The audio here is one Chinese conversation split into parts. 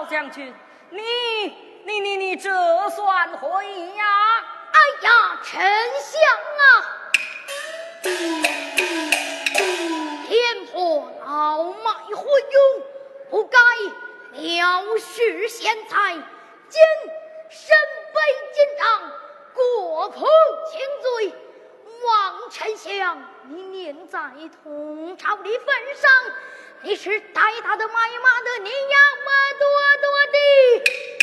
老将军，你你你你这算何意呀？哎呀，丞相啊，天破老迈昏庸，不该藐视贤才，今身背金杖，国破情罪，望丞相你念在同朝的份上。你是大姨大的妈姨妈的你呀我多多的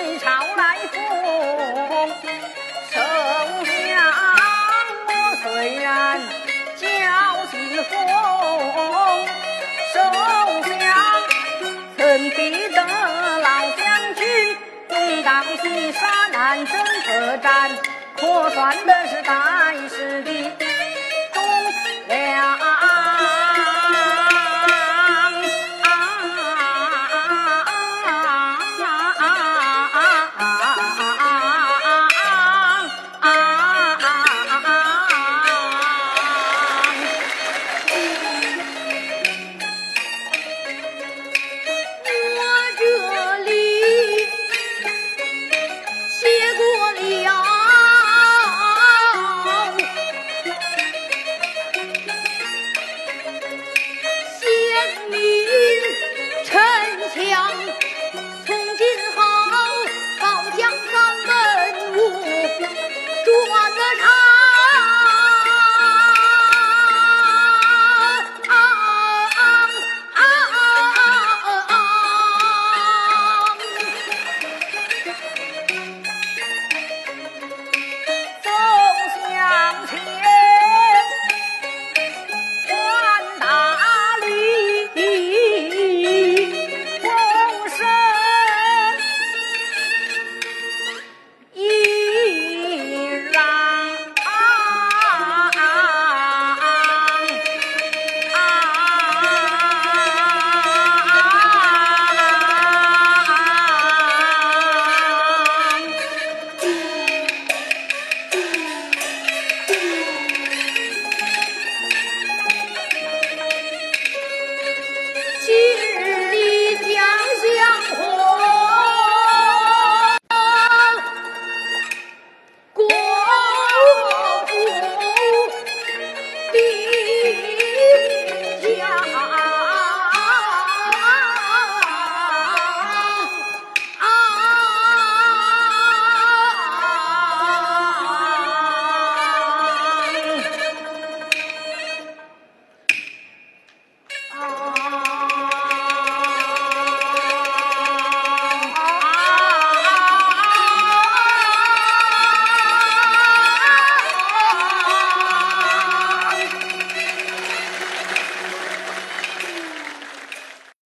为朝来福，手下我虽然叫幸锋，手下曾比得老将军，东挡西杀，南征北战，可算的是盖世的。